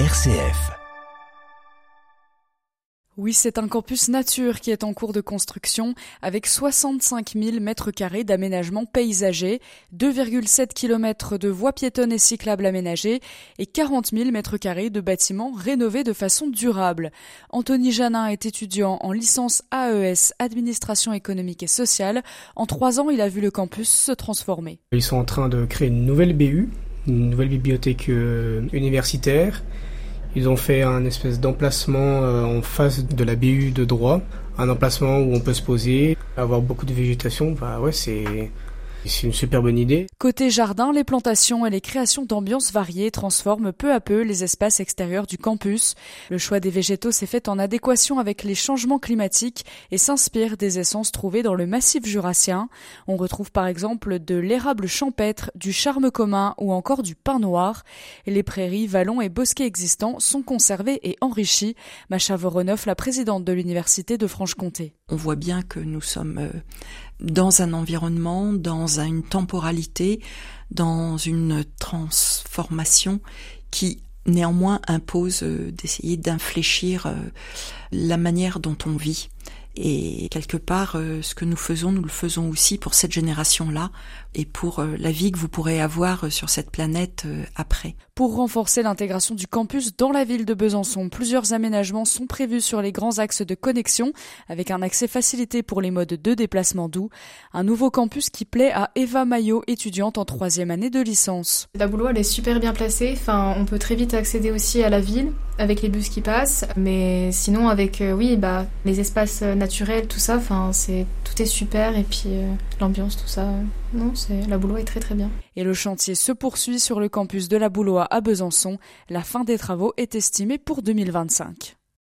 RCF. Oui, c'est un campus nature qui est en cours de construction avec 65 000 mètres carrés d'aménagement paysager, 2,7 km de voies piétonnes et cyclables aménagées et 40 000 mètres carrés de bâtiments rénovés de façon durable. Anthony Janin est étudiant en licence AES, Administration économique et sociale. En trois ans, il a vu le campus se transformer. Ils sont en train de créer une nouvelle BU, une nouvelle bibliothèque euh, universitaire ils ont fait un espèce d'emplacement euh, en face de la BU de droit, un emplacement où on peut se poser, avoir beaucoup de végétation. Bah ouais, c'est c'est une super bonne idée. Côté jardin, les plantations et les créations d'ambiances variées transforment peu à peu les espaces extérieurs du campus. Le choix des végétaux s'est fait en adéquation avec les changements climatiques et s'inspire des essences trouvées dans le massif jurassien. On retrouve par exemple de l'érable champêtre, du charme commun ou encore du pin noir. Les prairies, vallons et bosquets existants sont conservés et enrichis. Macha Voronoff, la présidente de l'université de Franche-Comté. On voit bien que nous sommes euh, dans un environnement, dans une temporalité, dans une transformation qui néanmoins impose euh, d'essayer d'infléchir euh, la manière dont on vit. Et quelque part, euh, ce que nous faisons, nous le faisons aussi pour cette génération-là et pour euh, la vie que vous pourrez avoir euh, sur cette planète après. Pour renforcer l'intégration du campus dans la ville de Besançon, plusieurs aménagements sont prévus sur les grands axes de connexion, avec un accès facilité pour les modes de déplacement doux. Un nouveau campus qui plaît à Eva Maillot, étudiante en troisième année de licence. La Boulogne, elle est super bien placée. Enfin, on peut très vite accéder aussi à la ville avec les bus qui passent, mais sinon avec oui, bah les espaces naturel, tout ça. Enfin, c'est tout est super et puis euh, l'ambiance, tout ça. non, c'est la Boulois est très très bien. Et le chantier se poursuit sur le campus de la Boulois à Besançon. La fin des travaux est estimée pour 2025.